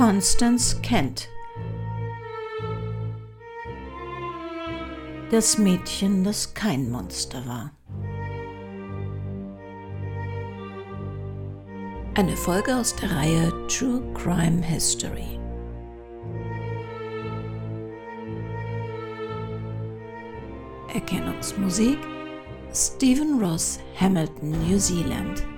Constance Kent. Das Mädchen, das kein Monster war. Eine Folge aus der Reihe True Crime History. Erkennungsmusik Stephen Ross, Hamilton, New Zealand.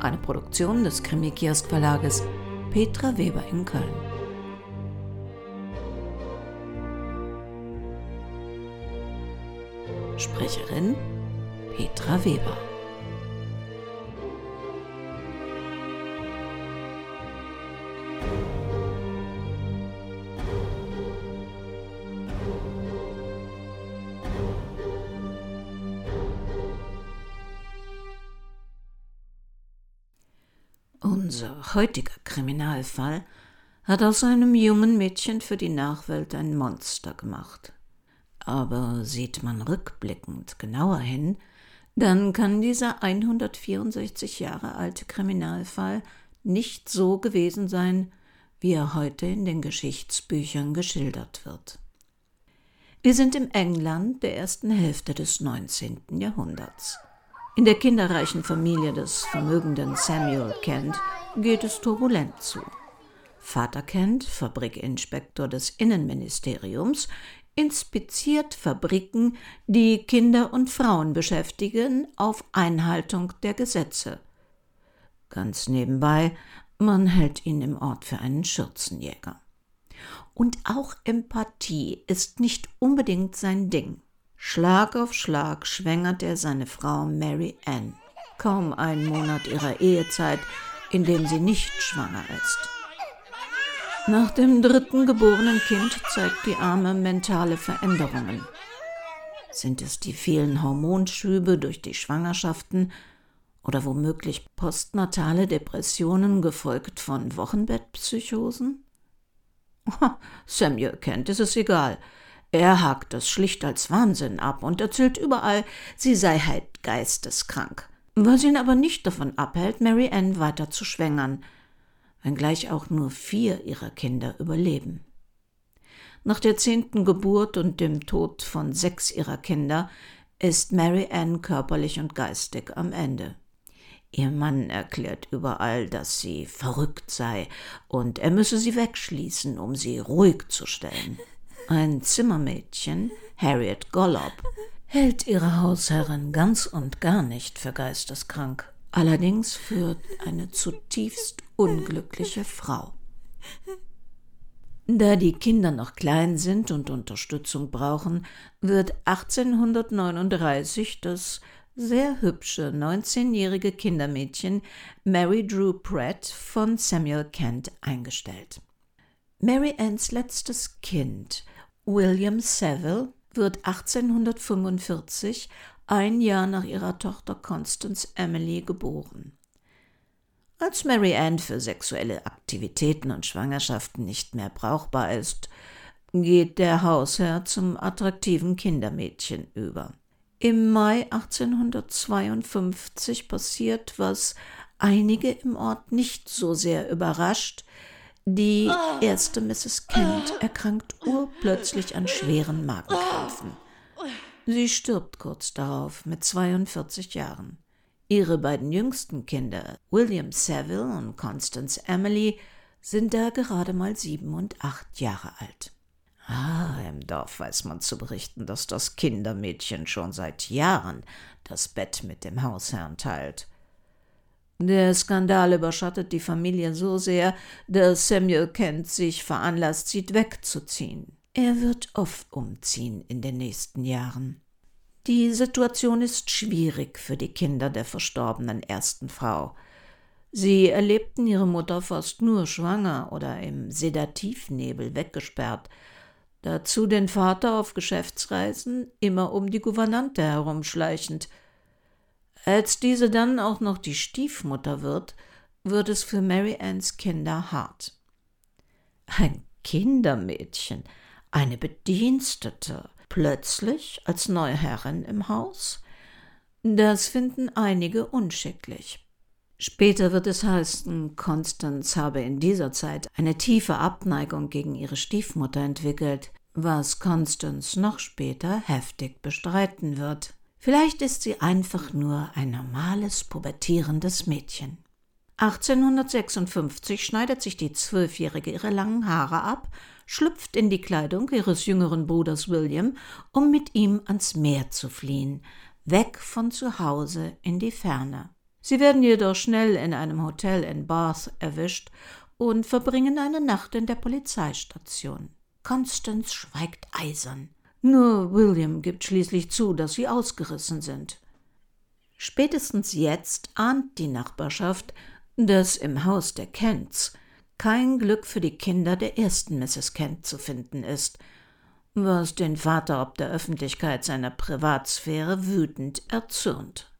Eine Produktion des Krimi-Kiosk Verlages Petra Weber in Köln. Sprecherin Petra Weber. Heutiger Kriminalfall hat aus einem jungen Mädchen für die Nachwelt ein Monster gemacht. Aber sieht man rückblickend genauer hin, dann kann dieser 164 Jahre alte Kriminalfall nicht so gewesen sein, wie er heute in den Geschichtsbüchern geschildert wird. Wir sind im England der ersten Hälfte des 19. Jahrhunderts. In der kinderreichen Familie des vermögenden Samuel Kent geht es turbulent zu. Vater Kent, Fabrikinspektor des Innenministeriums, inspiziert Fabriken, die Kinder und Frauen beschäftigen, auf Einhaltung der Gesetze. Ganz nebenbei, man hält ihn im Ort für einen Schürzenjäger. Und auch Empathie ist nicht unbedingt sein Ding. Schlag auf Schlag schwängert er seine Frau Mary Ann. Kaum einen Monat ihrer Ehezeit, in dem sie nicht schwanger ist. Nach dem dritten geborenen Kind zeigt die Arme mentale Veränderungen. Sind es die vielen Hormonschübe durch die Schwangerschaften oder womöglich postnatale Depressionen gefolgt von Wochenbettpsychosen? Samuel Kent ist es egal. Er hakt das schlicht als Wahnsinn ab und erzählt überall, sie sei halt geisteskrank, was ihn aber nicht davon abhält, Mary Ann weiter zu schwängern, wenngleich auch nur vier ihrer Kinder überleben. Nach der zehnten Geburt und dem Tod von sechs ihrer Kinder ist Mary Ann körperlich und geistig am Ende. Ihr Mann erklärt überall, dass sie verrückt sei und er müsse sie wegschließen, um sie ruhig zu stellen. Ein Zimmermädchen, Harriet Gollop, hält ihre Hausherrin ganz und gar nicht für geisteskrank, allerdings für eine zutiefst unglückliche Frau. Da die Kinder noch klein sind und Unterstützung brauchen, wird 1839 das sehr hübsche 19-jährige Kindermädchen Mary Drew Pratt von Samuel Kent eingestellt. Mary Anns letztes Kind William Saville wird 1845, ein Jahr nach ihrer Tochter Constance Emily, geboren. Als Mary Ann für sexuelle Aktivitäten und Schwangerschaften nicht mehr brauchbar ist, geht der Hausherr zum attraktiven Kindermädchen über. Im Mai 1852 passiert, was einige im Ort nicht so sehr überrascht, die erste Mrs. Kent erkrankt urplötzlich an schweren Magenkrämpfen. Sie stirbt kurz darauf mit 42 Jahren. Ihre beiden jüngsten Kinder, William Saville und Constance Emily, sind da gerade mal sieben und acht Jahre alt. Ah, im Dorf weiß man zu berichten, dass das Kindermädchen schon seit Jahren das Bett mit dem Hausherrn teilt. Der Skandal überschattet die Familie so sehr, dass Samuel Kent sich veranlasst sieht, wegzuziehen. Er wird oft umziehen in den nächsten Jahren. Die Situation ist schwierig für die Kinder der verstorbenen ersten Frau. Sie erlebten ihre Mutter fast nur schwanger oder im Sedativnebel weggesperrt, dazu den Vater auf Geschäftsreisen immer um die Gouvernante herumschleichend – als diese dann auch noch die Stiefmutter wird, wird es für Mary Anns Kinder hart. Ein Kindermädchen, eine Bedienstete, plötzlich als neue Herrin im Haus? Das finden einige unschicklich. Später wird es heißen, Constance habe in dieser Zeit eine tiefe Abneigung gegen ihre Stiefmutter entwickelt, was Constance noch später heftig bestreiten wird. Vielleicht ist sie einfach nur ein normales, pubertierendes Mädchen. 1856 schneidet sich die Zwölfjährige ihre langen Haare ab, schlüpft in die Kleidung ihres jüngeren Bruders William, um mit ihm ans Meer zu fliehen, weg von zu Hause in die Ferne. Sie werden jedoch schnell in einem Hotel in Bath erwischt und verbringen eine Nacht in der Polizeistation. Constance schweigt eisern. Nur William gibt schließlich zu, dass sie ausgerissen sind. Spätestens jetzt ahnt die Nachbarschaft, dass im Haus der Kents kein Glück für die Kinder der ersten Mrs. Kent zu finden ist, was den Vater ob der Öffentlichkeit seiner Privatsphäre wütend erzürnt.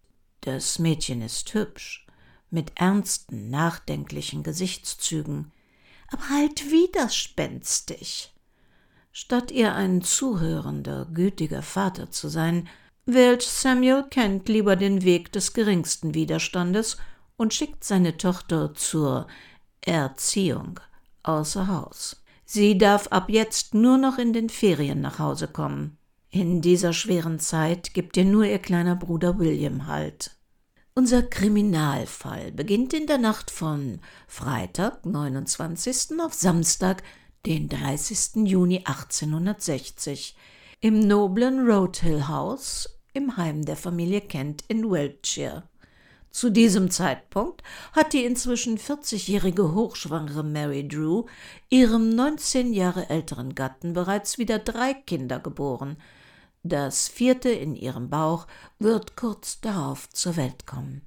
Das Mädchen ist hübsch, mit ernsten, nachdenklichen Gesichtszügen, aber halt widerspenstig. Statt ihr ein zuhörender, gütiger Vater zu sein, wählt Samuel Kent lieber den Weg des geringsten Widerstandes und schickt seine Tochter zur Erziehung außer Haus. Sie darf ab jetzt nur noch in den Ferien nach Hause kommen. In dieser schweren Zeit gibt ihr nur ihr kleiner Bruder William Halt. Unser Kriminalfall beginnt in der Nacht von Freitag, 29. auf Samstag, den 30. Juni 1860, im noblen Roadhill House im Heim der Familie Kent in Wiltshire. Zu diesem Zeitpunkt hat die inzwischen 40-jährige hochschwangere Mary Drew ihrem 19 Jahre älteren Gatten bereits wieder drei Kinder geboren. Das vierte in ihrem Bauch wird kurz darauf zur Welt kommen.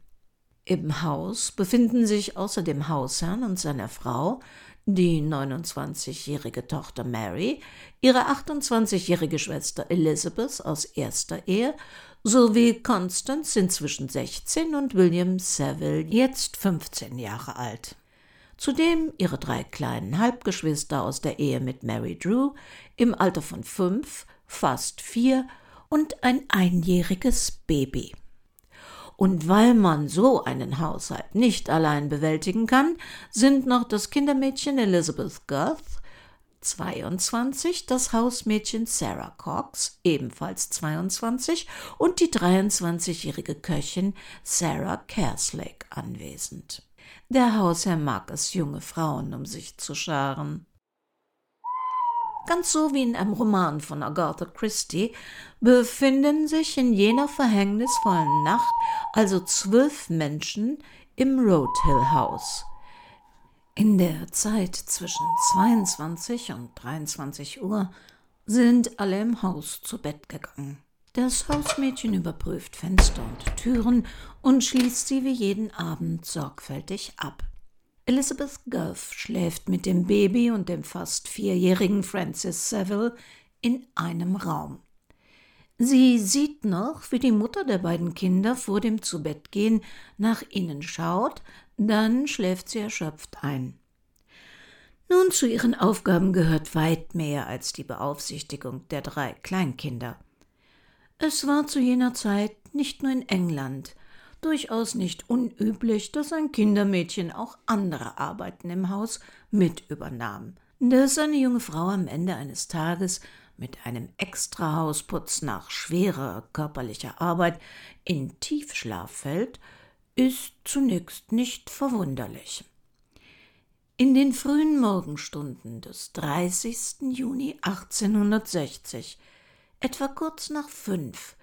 Im Haus befinden sich außer dem Hausherrn und seiner Frau die 29-jährige Tochter Mary, ihre 28-jährige Schwester Elizabeth aus erster Ehe sowie Constance inzwischen 16 und William Saville jetzt 15 Jahre alt. Zudem ihre drei kleinen Halbgeschwister aus der Ehe mit Mary Drew im Alter von fünf, fast vier und ein einjähriges Baby. Und weil man so einen Haushalt nicht allein bewältigen kann, sind noch das Kindermädchen Elizabeth Girth 22, das Hausmädchen Sarah Cox, ebenfalls 22, und die 23-jährige Köchin Sarah Kerslake anwesend. Der Hausherr mag es, junge Frauen um sich zu scharen. Ganz so wie in einem Roman von Agatha Christie befinden sich in jener verhängnisvollen Nacht also zwölf Menschen im Roadhill House. In der Zeit zwischen 22 und 23 Uhr sind alle im Haus zu Bett gegangen. Das Hausmädchen überprüft Fenster und Türen und schließt sie wie jeden Abend sorgfältig ab. Elizabeth Gulf schläft mit dem Baby und dem fast vierjährigen Francis Saville in einem Raum. Sie sieht noch, wie die Mutter der beiden Kinder vor dem Zubettgehen nach innen schaut, dann schläft sie erschöpft ein. Nun zu ihren Aufgaben gehört weit mehr als die Beaufsichtigung der drei Kleinkinder. Es war zu jener Zeit nicht nur in England durchaus nicht unüblich, dass ein Kindermädchen auch andere Arbeiten im Haus mit übernahm. Dass eine junge Frau am Ende eines Tages mit einem Extrahausputz nach schwerer körperlicher Arbeit in Tiefschlaf fällt, ist zunächst nicht verwunderlich. In den frühen Morgenstunden des 30. Juni 1860, etwa kurz nach fünf,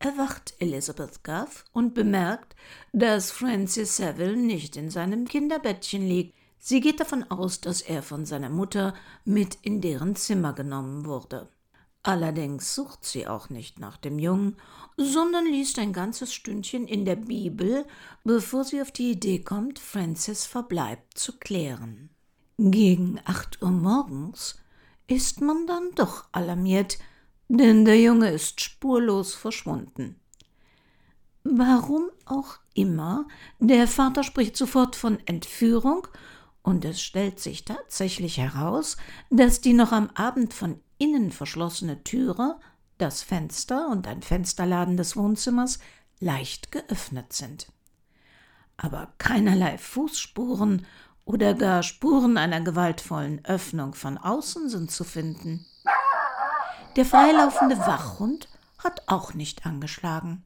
erwacht Elizabeth Guff und bemerkt, dass Francis Saville nicht in seinem Kinderbettchen liegt. Sie geht davon aus, dass er von seiner Mutter mit in deren Zimmer genommen wurde. Allerdings sucht sie auch nicht nach dem Jungen, sondern liest ein ganzes Stündchen in der Bibel, bevor sie auf die Idee kommt, Francis Verbleib zu klären. Gegen acht Uhr morgens ist man dann doch alarmiert, denn der Junge ist spurlos verschwunden. Warum auch immer, der Vater spricht sofort von Entführung, und es stellt sich tatsächlich heraus, dass die noch am Abend von innen verschlossene Türe, das Fenster und ein Fensterladen des Wohnzimmers leicht geöffnet sind. Aber keinerlei Fußspuren oder gar Spuren einer gewaltvollen Öffnung von außen sind zu finden. Der freilaufende Wachhund hat auch nicht angeschlagen.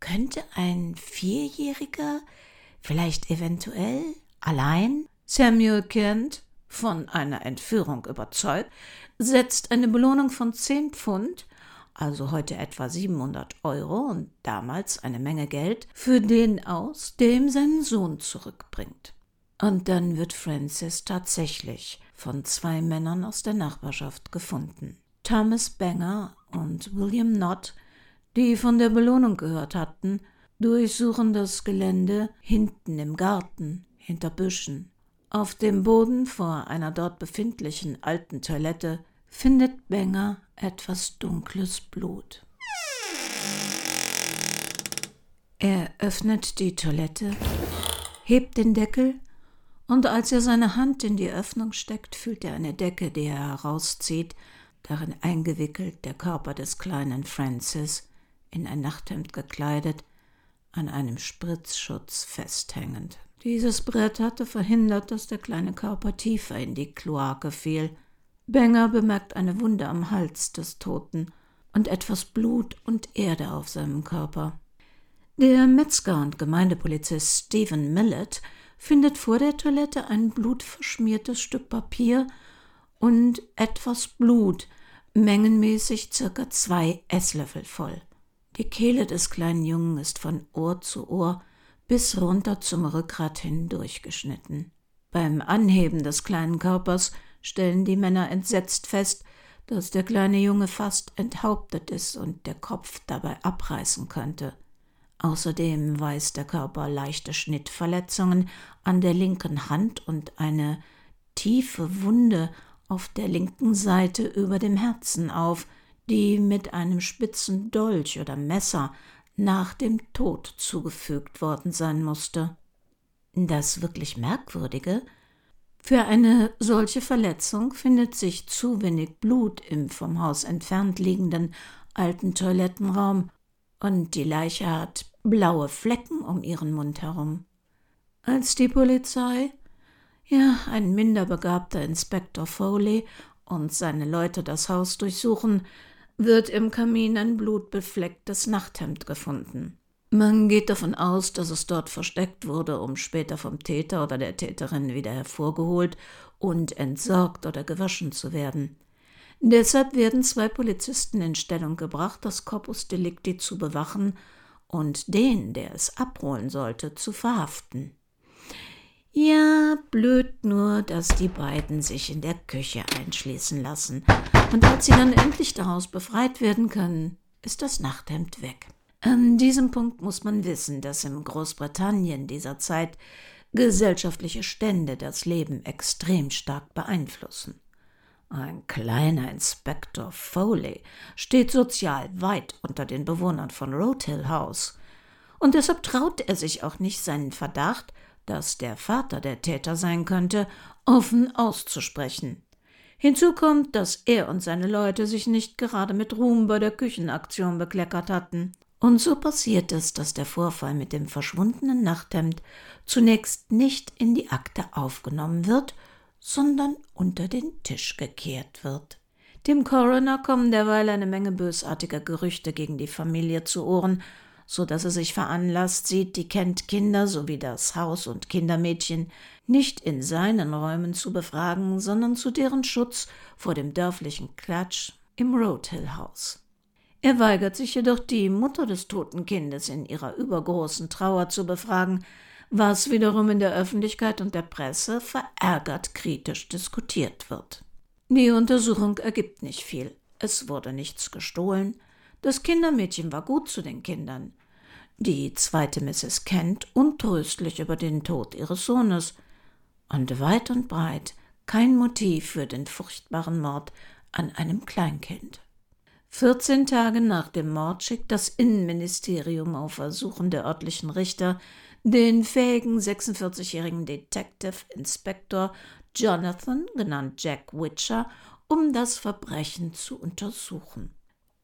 Könnte ein Vierjähriger vielleicht eventuell allein Samuel Kent, von einer Entführung überzeugt, setzt eine Belohnung von 10 Pfund, also heute etwa 700 Euro und damals eine Menge Geld, für den aus, der ihm seinen Sohn zurückbringt. Und dann wird Francis tatsächlich von zwei Männern aus der Nachbarschaft gefunden. Thomas Banger und William Knott, die von der Belohnung gehört hatten, durchsuchen das Gelände hinten im Garten, hinter Büschen. Auf dem Boden vor einer dort befindlichen alten Toilette findet Benger etwas dunkles Blut. Er öffnet die Toilette, hebt den Deckel und als er seine Hand in die Öffnung steckt, fühlt er eine Decke, die er herauszieht, darin eingewickelt der Körper des kleinen Francis, in ein Nachthemd gekleidet, an einem Spritzschutz festhängend. Dieses Brett hatte verhindert, dass der kleine Körper tiefer in die Kloake fiel. Benger bemerkt eine Wunde am Hals des Toten und etwas Blut und Erde auf seinem Körper. Der Metzger und Gemeindepolizist Stephen Millett findet vor der Toilette ein blutverschmiertes Stück Papier und etwas Blut, mengenmäßig circa zwei Esslöffel voll. Die Kehle des kleinen Jungen ist von Ohr zu Ohr bis runter zum Rückgrat hin durchgeschnitten. Beim Anheben des kleinen Körpers stellen die Männer entsetzt fest, dass der kleine Junge fast enthauptet ist und der Kopf dabei abreißen könnte. Außerdem weist der Körper leichte Schnittverletzungen an der linken Hand und eine tiefe Wunde auf der linken Seite über dem Herzen auf, die mit einem spitzen Dolch oder Messer nach dem Tod zugefügt worden sein musste. Das wirklich Merkwürdige für eine solche Verletzung findet sich zu wenig Blut im vom Haus entfernt liegenden alten Toilettenraum, und die Leiche hat blaue Flecken um ihren Mund herum. Als die Polizei, ja, ein minderbegabter Inspektor Foley und seine Leute das Haus durchsuchen, wird im Kamin ein blutbeflecktes Nachthemd gefunden. Man geht davon aus, dass es dort versteckt wurde, um später vom Täter oder der Täterin wieder hervorgeholt und entsorgt oder gewaschen zu werden. Deshalb werden zwei Polizisten in Stellung gebracht, das Corpus Delicti zu bewachen und den, der es abholen sollte, zu verhaften. Ja, blöd nur, dass die beiden sich in der Küche einschließen lassen. Und als sie dann endlich daraus befreit werden können, ist das Nachthemd weg. An diesem Punkt muss man wissen, dass in Großbritannien dieser Zeit gesellschaftliche Stände das Leben extrem stark beeinflussen. Ein kleiner Inspektor Foley steht sozial weit unter den Bewohnern von Roadhill House. Und deshalb traut er sich auch nicht, seinen Verdacht dass der Vater der Täter sein könnte, offen auszusprechen. Hinzu kommt, dass er und seine Leute sich nicht gerade mit Ruhm bei der Küchenaktion bekleckert hatten. Und so passiert es, dass der Vorfall mit dem verschwundenen Nachthemd zunächst nicht in die Akte aufgenommen wird, sondern unter den Tisch gekehrt wird. Dem Coroner kommen derweil eine Menge bösartiger Gerüchte gegen die Familie zu Ohren, so dass er sich veranlasst sieht, die Kent-Kinder sowie das Haus- und Kindermädchen nicht in seinen Räumen zu befragen, sondern zu deren Schutz vor dem dörflichen Klatsch im Roadhill-Haus. Er weigert sich jedoch, die Mutter des toten Kindes in ihrer übergroßen Trauer zu befragen, was wiederum in der Öffentlichkeit und der Presse verärgert kritisch diskutiert wird. Die Untersuchung ergibt nicht viel. Es wurde nichts gestohlen, das Kindermädchen war gut zu den Kindern. Die zweite Mrs. Kent untröstlich über den Tod ihres Sohnes. Und weit und breit kein Motiv für den furchtbaren Mord an einem Kleinkind. 14 Tage nach dem Mord schickt das Innenministerium auf Ersuchen der örtlichen Richter den fähigen 46-jährigen Detective Inspector Jonathan, genannt Jack Witcher, um das Verbrechen zu untersuchen.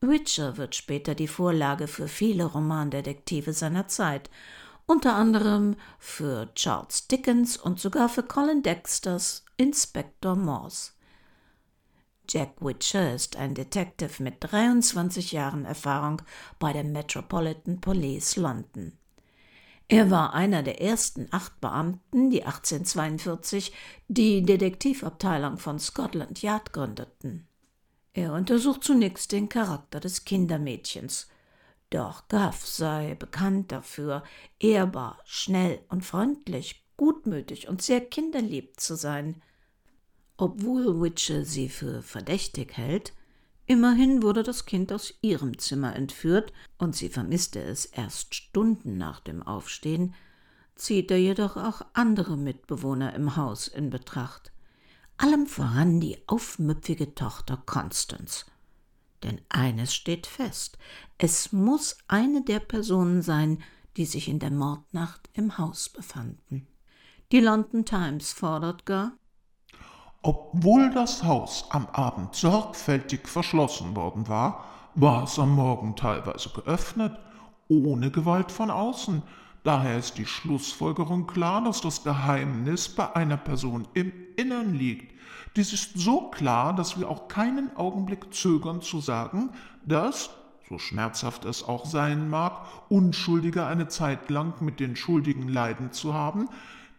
Witcher wird später die Vorlage für viele Romandetektive seiner Zeit, unter anderem für Charles Dickens und sogar für Colin Dexters Inspector Morse. Jack Witcher ist ein Detective mit 23 Jahren Erfahrung bei der Metropolitan Police London. Er war einer der ersten acht Beamten, die 1842 die Detektivabteilung von Scotland Yard gründeten. Er untersucht zunächst den Charakter des Kindermädchens. Doch Guff sei bekannt dafür, ehrbar, schnell und freundlich, gutmütig und sehr kinderlieb zu sein. Obwohl Witcher sie für verdächtig hält, immerhin wurde das Kind aus ihrem Zimmer entführt und sie vermisste es erst Stunden nach dem Aufstehen, zieht er jedoch auch andere Mitbewohner im Haus in Betracht. Allem voran die aufmüpfige Tochter Constance. Denn eines steht fest: Es muss eine der Personen sein, die sich in der Mordnacht im Haus befanden. Die London Times fordert gar, obwohl das Haus am Abend sorgfältig verschlossen worden war, war es am Morgen teilweise geöffnet, ohne Gewalt von außen. Daher ist die Schlussfolgerung klar, dass das Geheimnis bei einer Person im Innern liegt. Dies ist so klar, dass wir auch keinen Augenblick zögern zu sagen, dass, so schmerzhaft es auch sein mag, Unschuldige eine Zeit lang mit den Schuldigen leiden zu haben,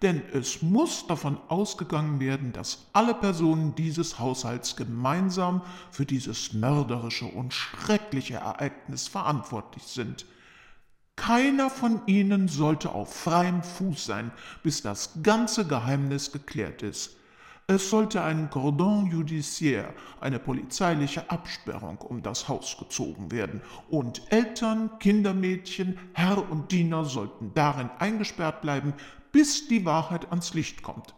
denn es muss davon ausgegangen werden, dass alle Personen dieses Haushalts gemeinsam für dieses mörderische und schreckliche Ereignis verantwortlich sind. Keiner von ihnen sollte auf freiem Fuß sein, bis das ganze Geheimnis geklärt ist. Es sollte ein Cordon judiciaire, eine polizeiliche Absperrung um das Haus gezogen werden, und Eltern, Kindermädchen, Herr und Diener sollten darin eingesperrt bleiben, bis die Wahrheit ans Licht kommt.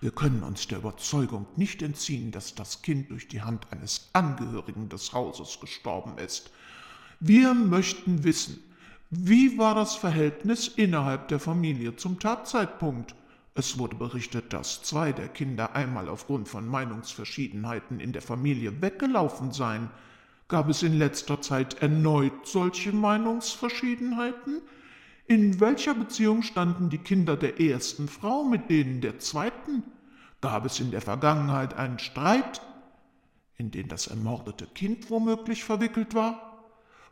Wir können uns der Überzeugung nicht entziehen, dass das Kind durch die Hand eines Angehörigen des Hauses gestorben ist. Wir möchten wissen, wie war das Verhältnis innerhalb der Familie zum Tatzeitpunkt? Es wurde berichtet, dass zwei der Kinder einmal aufgrund von Meinungsverschiedenheiten in der Familie weggelaufen seien. Gab es in letzter Zeit erneut solche Meinungsverschiedenheiten? In welcher Beziehung standen die Kinder der ersten Frau mit denen der zweiten? Gab es in der Vergangenheit einen Streit, in den das ermordete Kind womöglich verwickelt war?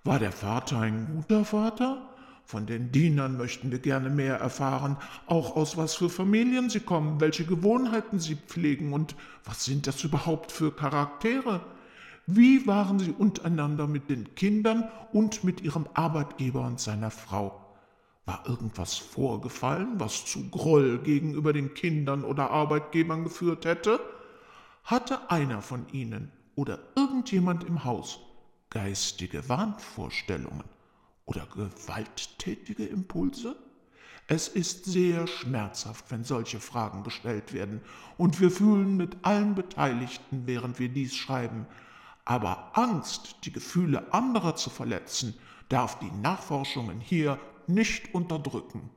War der Vater ein guter Vater? Von den Dienern möchten wir gerne mehr erfahren, auch aus was für Familien sie kommen, welche Gewohnheiten sie pflegen und was sind das überhaupt für Charaktere? Wie waren sie untereinander mit den Kindern und mit ihrem Arbeitgeber und seiner Frau? War irgendwas vorgefallen, was zu Groll gegenüber den Kindern oder Arbeitgebern geführt hätte? Hatte einer von ihnen oder irgendjemand im Haus geistige Wahnvorstellungen oder gewalttätige Impulse? Es ist sehr schmerzhaft, wenn solche Fragen gestellt werden, und wir fühlen mit allen Beteiligten, während wir dies schreiben, aber Angst, die Gefühle anderer zu verletzen, darf die Nachforschungen hier nicht unterdrücken.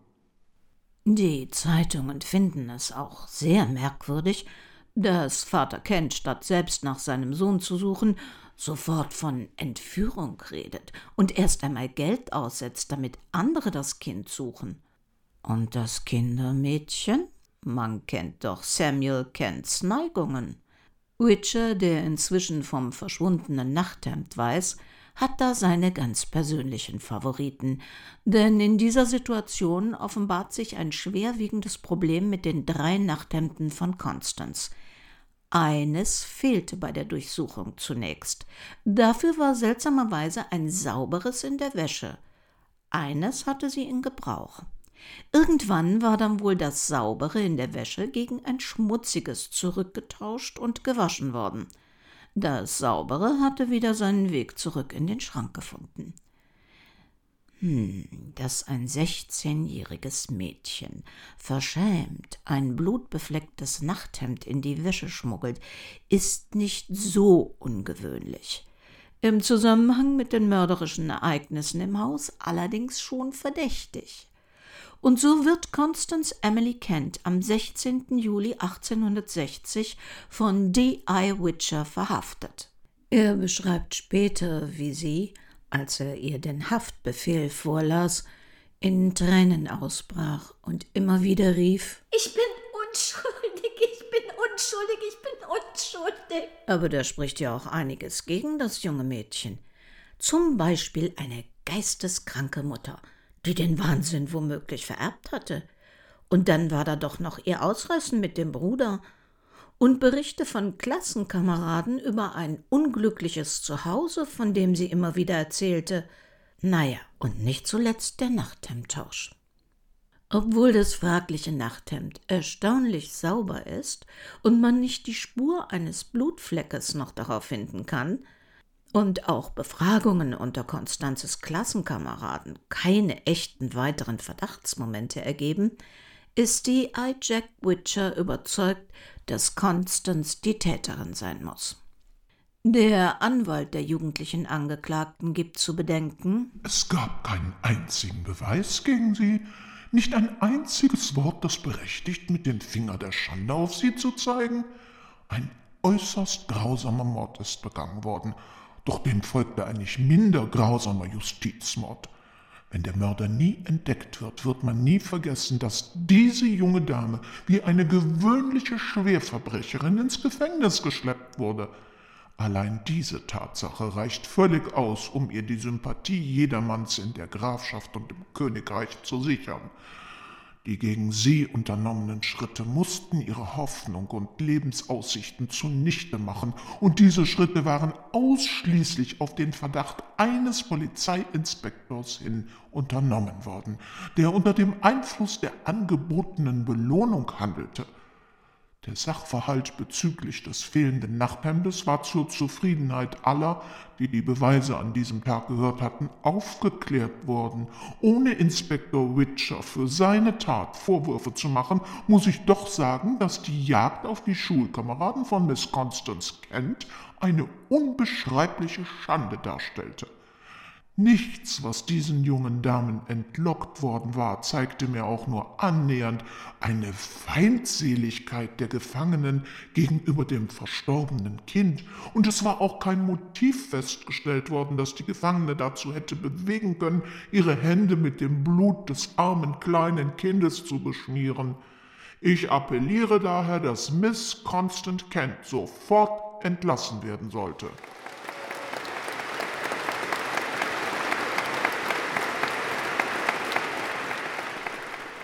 Die Zeitungen finden es auch sehr merkwürdig, dass Vater Kent, statt selbst nach seinem Sohn zu suchen, sofort von Entführung redet und erst einmal Geld aussetzt, damit andere das Kind suchen. Und das Kindermädchen? Man kennt doch Samuel Kents Neigungen. Witcher, der inzwischen vom verschwundenen Nachthemd weiß, hat da seine ganz persönlichen Favoriten, denn in dieser Situation offenbart sich ein schwerwiegendes Problem mit den drei Nachthemden von Constance. Eines fehlte bei der Durchsuchung zunächst. Dafür war seltsamerweise ein sauberes in der Wäsche. Eines hatte sie in Gebrauch. Irgendwann war dann wohl das saubere in der Wäsche gegen ein schmutziges zurückgetauscht und gewaschen worden. Das Saubere hatte wieder seinen Weg zurück in den Schrank gefunden. Hm, dass ein sechzehnjähriges Mädchen verschämt ein blutbeflecktes Nachthemd in die Wäsche schmuggelt, ist nicht so ungewöhnlich. Im Zusammenhang mit den mörderischen Ereignissen im Haus allerdings schon verdächtig. Und so wird Constance Emily Kent am 16. Juli 1860 von D.I. Witcher verhaftet. Er beschreibt später, wie sie, als er ihr den Haftbefehl vorlas, in Tränen ausbrach und immer wieder rief Ich bin unschuldig, ich bin unschuldig, ich bin unschuldig. Aber da spricht ja auch einiges gegen das junge Mädchen. Zum Beispiel eine geisteskranke Mutter, die den Wahnsinn womöglich vererbt hatte. Und dann war da doch noch ihr Ausreißen mit dem Bruder und Berichte von Klassenkameraden über ein unglückliches Zuhause, von dem sie immer wieder erzählte. Naja, und nicht zuletzt der Nachthemdtausch. Obwohl das fragliche Nachthemd erstaunlich sauber ist und man nicht die Spur eines Blutfleckes noch darauf finden kann, und auch Befragungen unter Konstanzes Klassenkameraden keine echten weiteren Verdachtsmomente ergeben, ist die I. Jack Witcher überzeugt, dass Constance die Täterin sein muss. Der Anwalt der jugendlichen Angeklagten gibt zu bedenken, es gab keinen einzigen Beweis gegen sie, nicht ein einziges Wort, das berechtigt, mit dem Finger der Schande auf sie zu zeigen. Ein äußerst grausamer Mord ist begangen worden, doch dem folgte ein nicht minder grausamer Justizmord. Wenn der Mörder nie entdeckt wird, wird man nie vergessen, dass diese junge Dame wie eine gewöhnliche Schwerverbrecherin ins Gefängnis geschleppt wurde. Allein diese Tatsache reicht völlig aus, um ihr die Sympathie jedermanns in der Grafschaft und im Königreich zu sichern. Die gegen sie unternommenen Schritte mussten ihre Hoffnung und Lebensaussichten zunichte machen, und diese Schritte waren ausschließlich auf den Verdacht eines Polizeiinspektors hin unternommen worden, der unter dem Einfluss der angebotenen Belohnung handelte. Der Sachverhalt bezüglich des fehlenden Nachthemdes war zur Zufriedenheit aller, die die Beweise an diesem Tag gehört hatten, aufgeklärt worden. Ohne Inspektor Witcher für seine Tat Vorwürfe zu machen, muss ich doch sagen, dass die Jagd auf die Schulkameraden von Miss Constance Kent eine unbeschreibliche Schande darstellte. Nichts, was diesen jungen Damen entlockt worden war, zeigte mir auch nur annähernd eine Feindseligkeit der Gefangenen gegenüber dem verstorbenen Kind, und es war auch kein Motiv festgestellt worden, das die Gefangene dazu hätte bewegen können, ihre Hände mit dem Blut des armen kleinen Kindes zu beschmieren. Ich appelliere daher, dass Miss Constant Kent sofort entlassen werden sollte.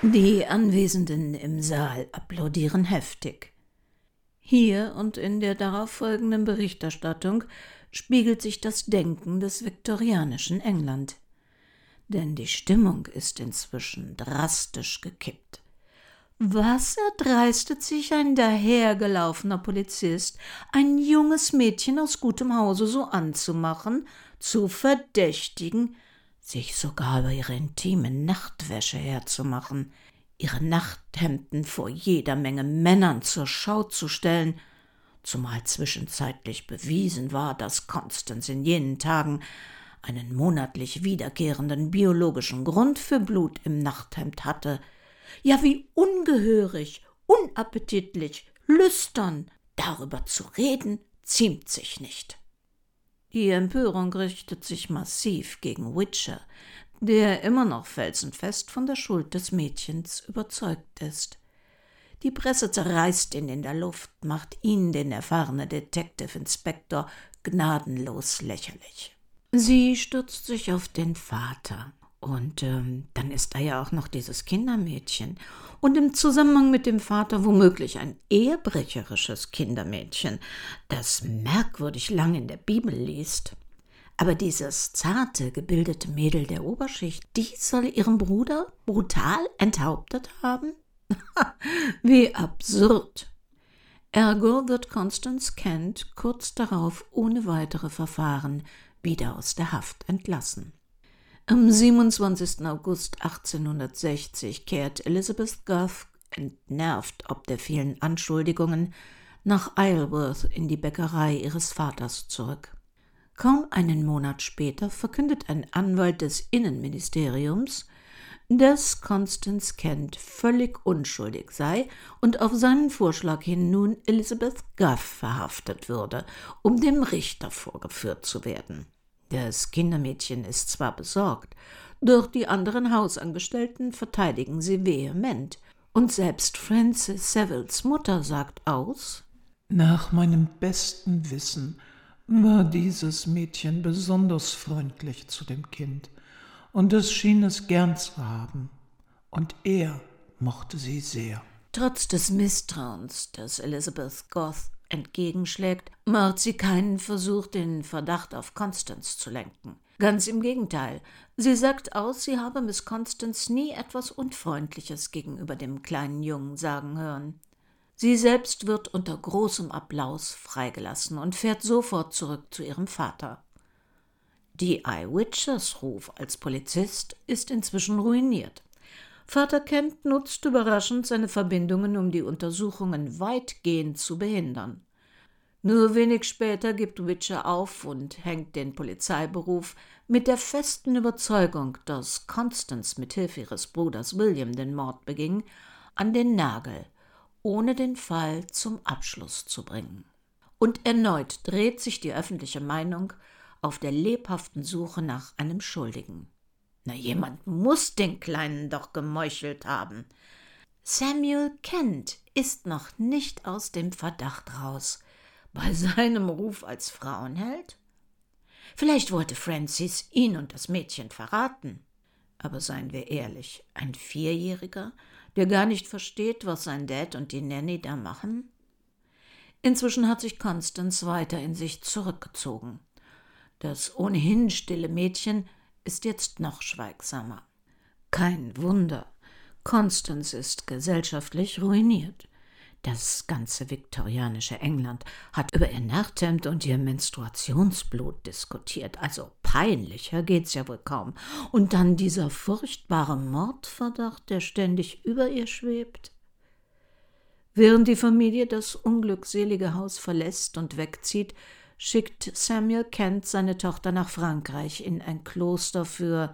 Die Anwesenden im Saal applaudieren heftig. Hier und in der darauffolgenden Berichterstattung spiegelt sich das Denken des viktorianischen England. Denn die Stimmung ist inzwischen drastisch gekippt. Was erdreistet sich ein dahergelaufener Polizist, ein junges Mädchen aus gutem Hause so anzumachen, zu verdächtigen, sich sogar über ihre intime Nachtwäsche herzumachen, ihre Nachthemden vor jeder Menge Männern zur Schau zu stellen, zumal zwischenzeitlich bewiesen war, dass Constance in jenen Tagen einen monatlich wiederkehrenden biologischen Grund für Blut im Nachthemd hatte. Ja, wie ungehörig, unappetitlich, lüstern, darüber zu reden, ziemt sich nicht. Die Empörung richtet sich massiv gegen Witcher, der immer noch felsenfest von der Schuld des Mädchens überzeugt ist. Die Presse zerreißt ihn in der Luft, macht ihn, den erfahrenen Detective Inspector, gnadenlos lächerlich. Sie stürzt sich auf den Vater, und ähm, dann ist da ja auch noch dieses Kindermädchen. Und im Zusammenhang mit dem Vater womöglich ein ehebrecherisches Kindermädchen, das merkwürdig lang in der Bibel liest. Aber dieses zarte, gebildete Mädel der Oberschicht, die soll ihren Bruder brutal enthauptet haben? Wie absurd! Ergo wird Constance Kent kurz darauf ohne weitere Verfahren wieder aus der Haft entlassen. Am 27. August 1860 kehrt Elizabeth Goff, entnervt ob der vielen Anschuldigungen, nach Isleworth in die Bäckerei ihres Vaters zurück. Kaum einen Monat später verkündet ein Anwalt des Innenministeriums, dass Constance Kent völlig unschuldig sei und auf seinen Vorschlag hin nun Elizabeth Guff verhaftet würde, um dem Richter vorgeführt zu werden. Das Kindermädchen ist zwar besorgt, doch die anderen Hausangestellten verteidigen sie vehement, und selbst Frances Savills Mutter sagt aus Nach meinem besten Wissen war dieses Mädchen besonders freundlich zu dem Kind, und es schien es gern zu haben, und er mochte sie sehr. Trotz des Misstrauens, das Elizabeth Goth entgegenschlägt, macht sie keinen Versuch, den Verdacht auf Constance zu lenken. Ganz im Gegenteil, sie sagt aus, sie habe Miss Constance nie etwas Unfreundliches gegenüber dem kleinen Jungen sagen hören. Sie selbst wird unter großem Applaus freigelassen und fährt sofort zurück zu ihrem Vater. Die Eye-Witchers Ruf als Polizist ist inzwischen ruiniert. Vater Kent nutzt überraschend seine Verbindungen, um die Untersuchungen weitgehend zu behindern. Nur wenig später gibt Witcher auf und hängt den Polizeiberuf mit der festen Überzeugung, dass Constance mit Hilfe ihres Bruders William den Mord beging, an den Nagel, ohne den Fall zum Abschluss zu bringen. Und erneut dreht sich die öffentliche Meinung auf der lebhaften Suche nach einem Schuldigen. Na, jemand muss den Kleinen doch gemeuchelt haben. Samuel Kent ist noch nicht aus dem Verdacht raus. Bei seinem Ruf als Frauenheld? Vielleicht wollte Francis ihn und das Mädchen verraten. Aber seien wir ehrlich, ein Vierjähriger, der gar nicht versteht, was sein Dad und die Nanny da machen? Inzwischen hat sich Constance weiter in sich zurückgezogen. Das ohnehin stille Mädchen ist jetzt noch schweigsamer. Kein Wunder. Constance ist gesellschaftlich ruiniert. Das ganze viktorianische England hat über ihr Nachthemd und ihr Menstruationsblut diskutiert. Also peinlicher geht's ja wohl kaum. Und dann dieser furchtbare Mordverdacht, der ständig über ihr schwebt. Während die Familie das unglückselige Haus verlässt und wegzieht, schickt Samuel Kent seine Tochter nach Frankreich in ein Kloster für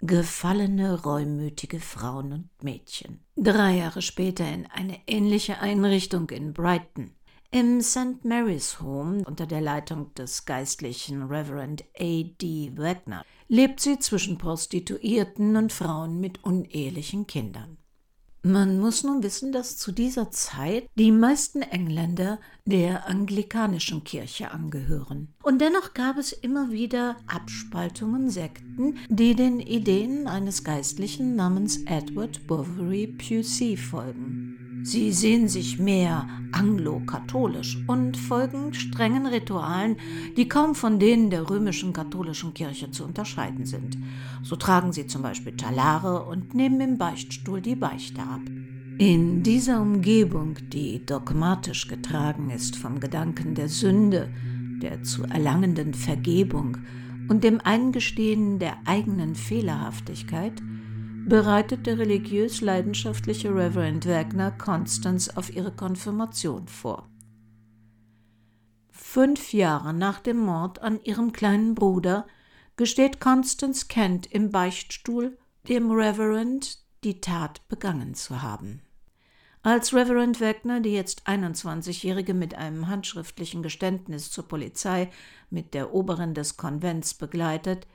gefallene, reumütige Frauen und Mädchen. Drei Jahre später in eine ähnliche Einrichtung in Brighton. Im St. Mary's Home unter der Leitung des geistlichen Reverend A. D. Wagner lebt sie zwischen Prostituierten und Frauen mit unehelichen Kindern. Man muss nun wissen, dass zu dieser Zeit die meisten Engländer der anglikanischen Kirche angehören. Und dennoch gab es immer wieder Abspaltungen, Sekten, die den Ideen eines Geistlichen namens Edward Bovary Pusey folgen. Sie sehen sich mehr anglo-katholisch und folgen strengen Ritualen, die kaum von denen der römischen katholischen Kirche zu unterscheiden sind. So tragen sie zum Beispiel Talare und nehmen im Beichtstuhl die Beichte ab. In dieser Umgebung, die dogmatisch getragen ist vom Gedanken der Sünde, der zu erlangenden Vergebung und dem Eingestehen der eigenen Fehlerhaftigkeit, bereitet der religiös leidenschaftliche Reverend Wagner Constance auf ihre Konfirmation vor. Fünf Jahre nach dem Mord an ihrem kleinen Bruder gesteht Constance Kent im Beichtstuhl dem Reverend die Tat begangen zu haben. Als Reverend Wagner die jetzt 21-Jährige mit einem handschriftlichen Geständnis zur Polizei mit der Oberin des Konvents begleitet,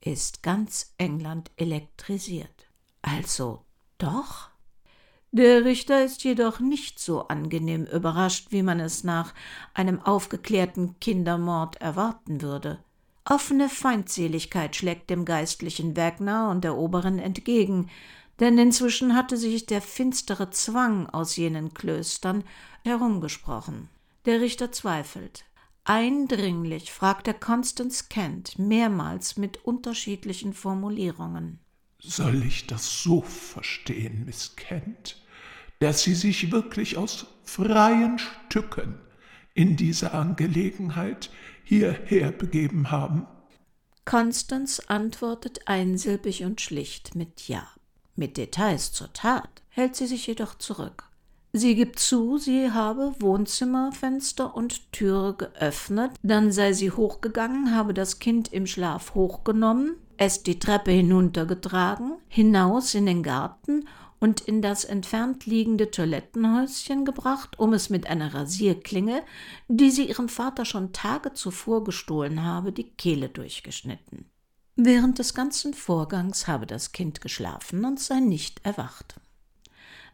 ist ganz England elektrisiert. Also doch? Der Richter ist jedoch nicht so angenehm überrascht, wie man es nach einem aufgeklärten Kindermord erwarten würde. Offene Feindseligkeit schlägt dem geistlichen Wagner und der Oberin entgegen, denn inzwischen hatte sich der finstere Zwang aus jenen Klöstern herumgesprochen. Der Richter zweifelt. Eindringlich fragt er Constance Kent mehrmals mit unterschiedlichen Formulierungen. Soll ich das so verstehen, Miss Kent, dass Sie sich wirklich aus freien Stücken in diese Angelegenheit hierher begeben haben? Constance antwortet einsilbig und schlicht mit Ja. Mit Details zur Tat hält sie sich jedoch zurück. Sie gibt zu, sie habe Wohnzimmerfenster und Türe geöffnet, dann sei sie hochgegangen, habe das Kind im Schlaf hochgenommen, es die Treppe hinuntergetragen, hinaus in den Garten und in das entfernt liegende Toilettenhäuschen gebracht, um es mit einer Rasierklinge, die sie ihrem Vater schon Tage zuvor gestohlen habe, die Kehle durchgeschnitten. Während des ganzen Vorgangs habe das Kind geschlafen und sei nicht erwacht.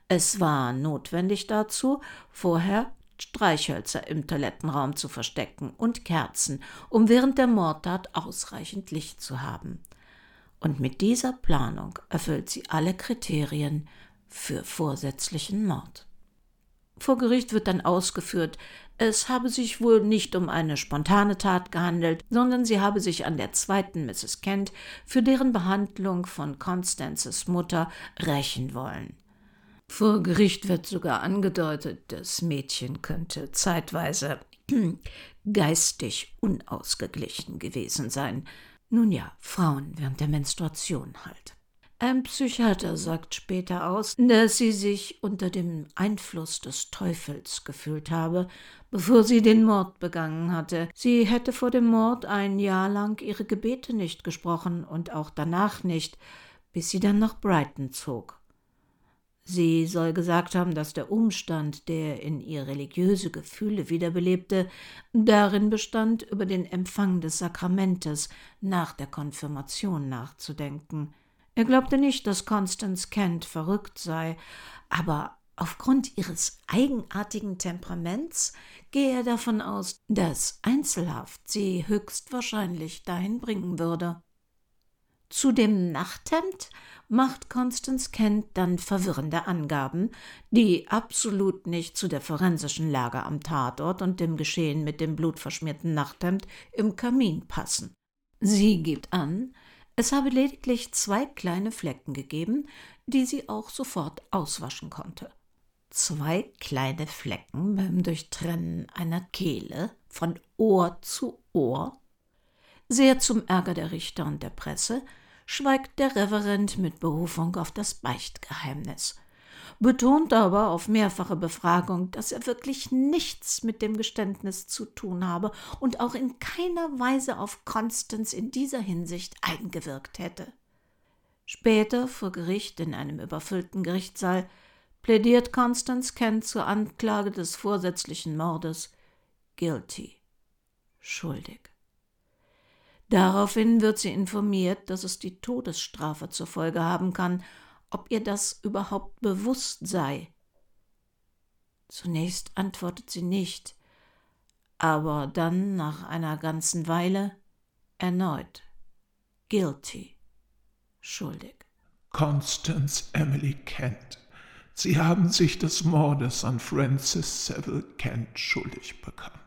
Es war notwendig dazu, vorher Streichhölzer im Toilettenraum zu verstecken und Kerzen, um während der Mordtat ausreichend Licht zu haben. Und mit dieser Planung erfüllt sie alle Kriterien für vorsätzlichen Mord. Vor Gericht wird dann ausgeführt, es habe sich wohl nicht um eine spontane Tat gehandelt, sondern sie habe sich an der zweiten Mrs. Kent für deren Behandlung von Constances Mutter rächen wollen. Vor Gericht wird sogar angedeutet, das Mädchen könnte zeitweise geistig unausgeglichen gewesen sein. Nun ja, Frauen während der Menstruation halt. Ein Psychiater sagt später aus, dass sie sich unter dem Einfluss des Teufels gefühlt habe, bevor sie den Mord begangen hatte. Sie hätte vor dem Mord ein Jahr lang ihre Gebete nicht gesprochen und auch danach nicht, bis sie dann nach Brighton zog. Sie soll gesagt haben, dass der Umstand, der in ihr religiöse Gefühle wiederbelebte, darin bestand, über den Empfang des Sakramentes nach der Konfirmation nachzudenken. Er glaubte nicht, dass Constance Kent verrückt sei, aber aufgrund ihres eigenartigen Temperaments gehe er davon aus, dass Einzelhaft sie höchstwahrscheinlich dahin bringen würde. Zu dem Nachthemd macht Constance Kent dann verwirrende Angaben, die absolut nicht zu der forensischen Lage am Tatort und dem Geschehen mit dem blutverschmierten Nachthemd im Kamin passen. Sie gibt an, es habe lediglich zwei kleine Flecken gegeben, die sie auch sofort auswaschen konnte. Zwei kleine Flecken beim Durchtrennen einer Kehle von Ohr zu Ohr? Sehr zum Ärger der Richter und der Presse schweigt der Reverend mit Berufung auf das Beichtgeheimnis, betont aber auf mehrfache Befragung, dass er wirklich nichts mit dem Geständnis zu tun habe und auch in keiner Weise auf Constance in dieser Hinsicht eingewirkt hätte. Später vor Gericht in einem überfüllten Gerichtssaal plädiert Constance Kent zur Anklage des vorsätzlichen Mordes guilty, schuldig. Daraufhin wird sie informiert, dass es die Todesstrafe zur Folge haben kann, ob ihr das überhaupt bewusst sei. Zunächst antwortet sie nicht, aber dann nach einer ganzen Weile erneut guilty, schuldig. Constance Emily Kent, Sie haben sich des Mordes an Francis Seville Kent schuldig bekannt.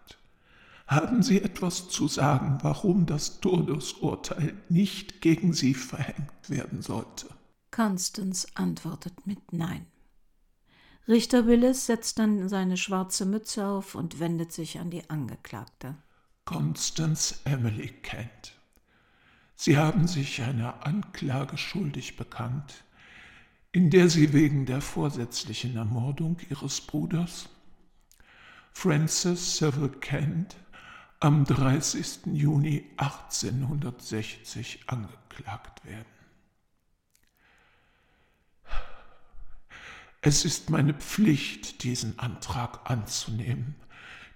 Haben Sie etwas zu sagen, warum das Todesurteil nicht gegen Sie verhängt werden sollte? Constance antwortet mit Nein. Richter Willis setzt dann seine schwarze Mütze auf und wendet sich an die Angeklagte. Constance Emily Kent, Sie haben sich einer Anklage schuldig bekannt, in der Sie wegen der vorsätzlichen Ermordung Ihres Bruders Francis Seville Kent am 30. Juni 1860 angeklagt werden. Es ist meine Pflicht, diesen Antrag anzunehmen,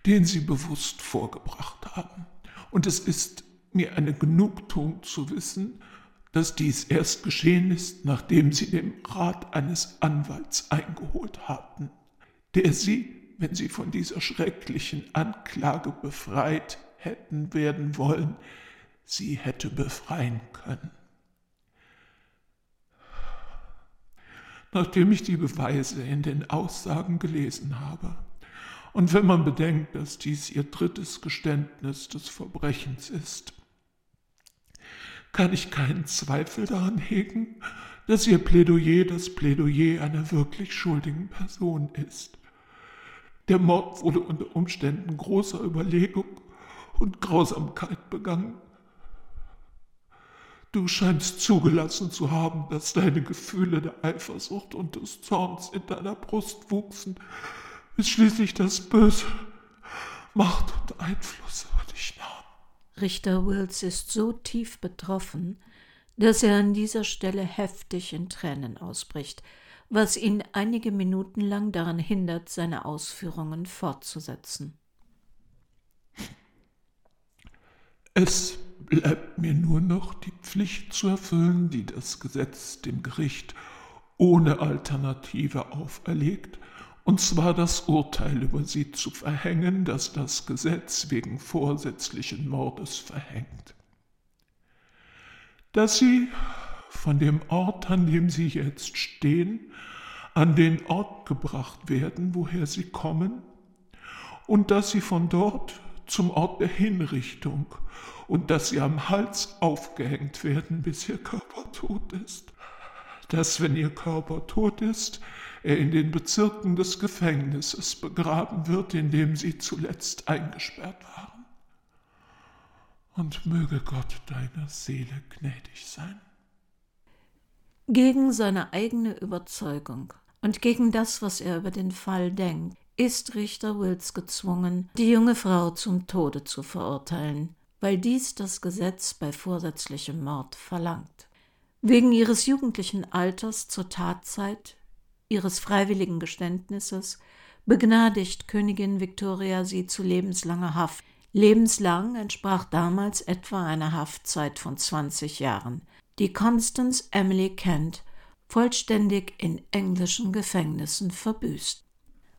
den Sie bewusst vorgebracht haben. Und es ist mir eine Genugtuung zu wissen, dass dies erst geschehen ist, nachdem Sie den Rat eines Anwalts eingeholt hatten, der Sie wenn sie von dieser schrecklichen Anklage befreit hätten werden wollen, sie hätte befreien können. Nachdem ich die Beweise in den Aussagen gelesen habe, und wenn man bedenkt, dass dies ihr drittes Geständnis des Verbrechens ist, kann ich keinen Zweifel daran hegen, dass ihr Plädoyer das Plädoyer einer wirklich schuldigen Person ist. Der Mord wurde unter Umständen großer Überlegung und Grausamkeit begangen. Du scheinst zugelassen zu haben, dass deine Gefühle der Eifersucht und des Zorns in deiner Brust wuchsen, bis schließlich das Böse Macht und Einfluss über dich nahm. Richter Wills ist so tief betroffen, dass er an dieser Stelle heftig in Tränen ausbricht, was ihn einige Minuten lang daran hindert, seine Ausführungen fortzusetzen. Es bleibt mir nur noch die Pflicht zu erfüllen, die das Gesetz dem Gericht ohne Alternative auferlegt, und zwar das Urteil über sie zu verhängen, das das Gesetz wegen vorsätzlichen Mordes verhängt. Dass sie von dem Ort, an dem sie jetzt stehen, an den Ort gebracht werden, woher sie kommen, und dass sie von dort zum Ort der Hinrichtung und dass sie am Hals aufgehängt werden, bis ihr Körper tot ist. Dass, wenn ihr Körper tot ist, er in den Bezirken des Gefängnisses begraben wird, in dem sie zuletzt eingesperrt waren. Und möge Gott deiner Seele gnädig sein. Gegen seine eigene Überzeugung und gegen das, was er über den Fall denkt, ist Richter Wills gezwungen, die junge Frau zum Tode zu verurteilen, weil dies das Gesetz bei vorsätzlichem Mord verlangt. Wegen ihres jugendlichen Alters zur Tatzeit, ihres freiwilligen Geständnisses, begnadigt Königin Victoria sie zu lebenslanger Haft. Lebenslang entsprach damals etwa einer Haftzeit von 20 Jahren, die Constance Emily Kent vollständig in englischen Gefängnissen verbüßt.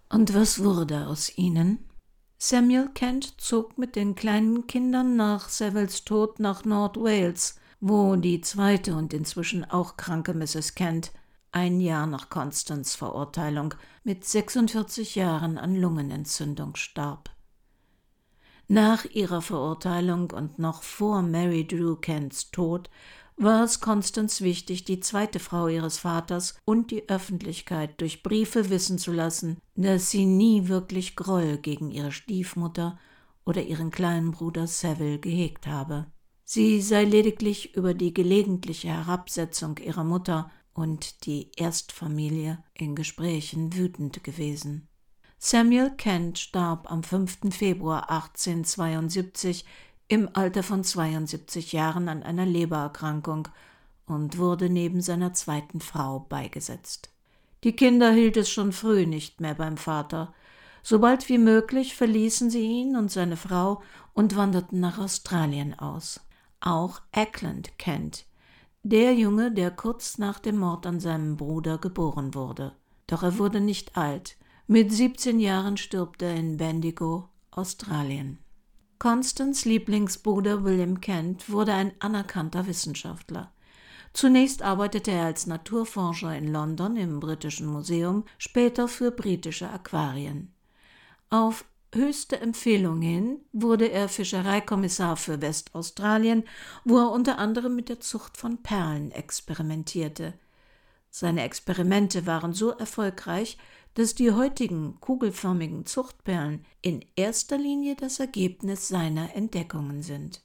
Und was wurde aus ihnen? Samuel Kent zog mit den kleinen Kindern nach Saviles Tod nach Nord Wales, wo die zweite und inzwischen auch kranke Mrs. Kent ein Jahr nach Constance Verurteilung mit 46 Jahren an Lungenentzündung starb. Nach ihrer Verurteilung und noch vor Mary Drew Kents Tod war es Constance wichtig, die zweite Frau ihres Vaters und die Öffentlichkeit durch Briefe wissen zu lassen, dass sie nie wirklich Groll gegen ihre Stiefmutter oder ihren kleinen Bruder Saville gehegt habe. Sie sei lediglich über die gelegentliche Herabsetzung ihrer Mutter und die Erstfamilie in Gesprächen wütend gewesen. Samuel Kent starb am 5. Februar 1872 im Alter von 72 Jahren an einer Lebererkrankung und wurde neben seiner zweiten Frau beigesetzt. Die Kinder hielt es schon früh nicht mehr beim Vater. Sobald wie möglich verließen sie ihn und seine Frau und wanderten nach Australien aus. Auch Ackland Kent, der Junge, der kurz nach dem Mord an seinem Bruder geboren wurde. Doch er wurde nicht alt. Mit 17 Jahren stirbt er in Bendigo, Australien. Constans Lieblingsbruder William Kent wurde ein anerkannter Wissenschaftler. Zunächst arbeitete er als Naturforscher in London im Britischen Museum, später für britische Aquarien. Auf höchste Empfehlung hin wurde er Fischereikommissar für Westaustralien, wo er unter anderem mit der Zucht von Perlen experimentierte. Seine Experimente waren so erfolgreich, dass die heutigen kugelförmigen Zuchtperlen in erster Linie das Ergebnis seiner Entdeckungen sind.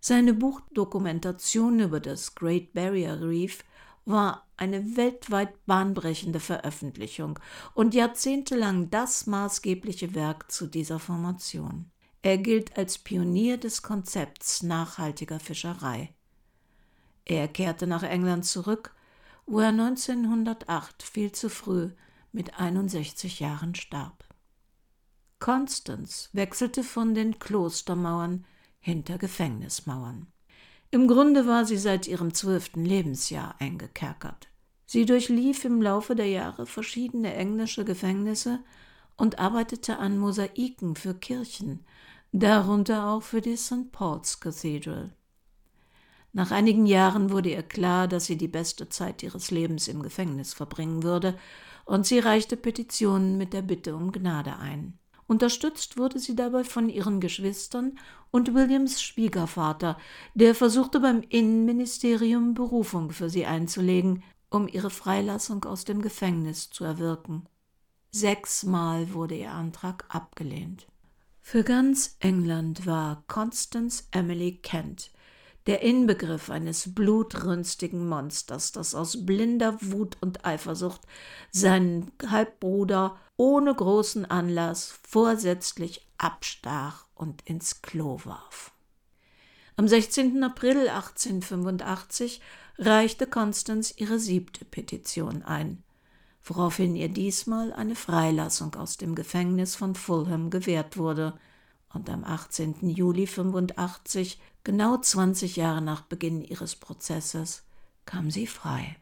Seine Buchdokumentation über das Great Barrier Reef war eine weltweit bahnbrechende Veröffentlichung und jahrzehntelang das maßgebliche Werk zu dieser Formation. Er gilt als Pionier des Konzepts nachhaltiger Fischerei. Er kehrte nach England zurück, wo er 1908 viel zu früh mit 61 Jahren starb. Constance wechselte von den Klostermauern hinter Gefängnismauern. Im Grunde war sie seit ihrem zwölften Lebensjahr eingekerkert. Sie durchlief im Laufe der Jahre verschiedene englische Gefängnisse und arbeitete an Mosaiken für Kirchen, darunter auch für die St. Paul's Cathedral. Nach einigen Jahren wurde ihr klar, dass sie die beste Zeit ihres Lebens im Gefängnis verbringen würde und sie reichte Petitionen mit der Bitte um Gnade ein. Unterstützt wurde sie dabei von ihren Geschwistern und Williams Schwiegervater, der versuchte beim Innenministerium Berufung für sie einzulegen, um ihre Freilassung aus dem Gefängnis zu erwirken. Sechsmal wurde ihr Antrag abgelehnt. Für ganz England war Constance Emily Kent der Inbegriff eines blutrünstigen Monsters, das aus blinder Wut und Eifersucht seinen Halbbruder ohne großen Anlass vorsätzlich abstach und ins Klo warf. Am 16. April 1885 reichte Constance ihre siebte Petition ein, woraufhin ihr diesmal eine Freilassung aus dem Gefängnis von Fulham gewährt wurde, und am 18. Juli 85, genau 20 Jahre nach Beginn ihres Prozesses, kam sie frei.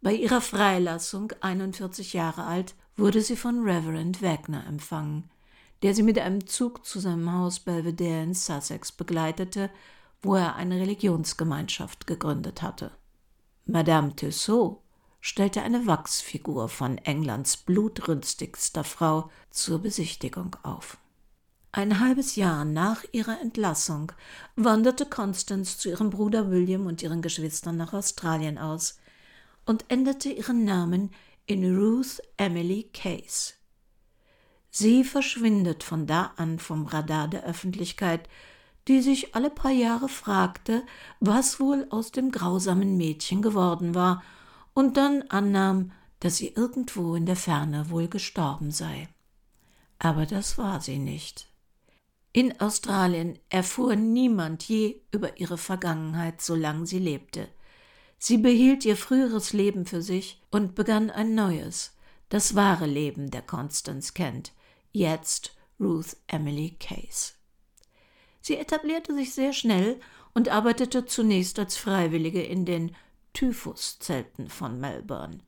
Bei ihrer Freilassung, 41 Jahre alt, wurde sie von Reverend Wagner empfangen, der sie mit einem Zug zu seinem Haus Belvedere in Sussex begleitete, wo er eine Religionsgemeinschaft gegründet hatte. Madame Tussaud stellte eine Wachsfigur von Englands blutrünstigster Frau zur Besichtigung auf. Ein halbes Jahr nach ihrer Entlassung wanderte Constance zu ihrem Bruder William und ihren Geschwistern nach Australien aus und änderte ihren Namen in Ruth Emily Case. Sie verschwindet von da an vom Radar der Öffentlichkeit, die sich alle paar Jahre fragte, was wohl aus dem grausamen Mädchen geworden war, und dann annahm, dass sie irgendwo in der Ferne wohl gestorben sei. Aber das war sie nicht. In Australien erfuhr niemand je über ihre Vergangenheit, solange sie lebte. Sie behielt ihr früheres Leben für sich und begann ein neues, das wahre Leben der Constance Kent, jetzt Ruth Emily Case. Sie etablierte sich sehr schnell und arbeitete zunächst als Freiwillige in den Typhuszelten von Melbourne.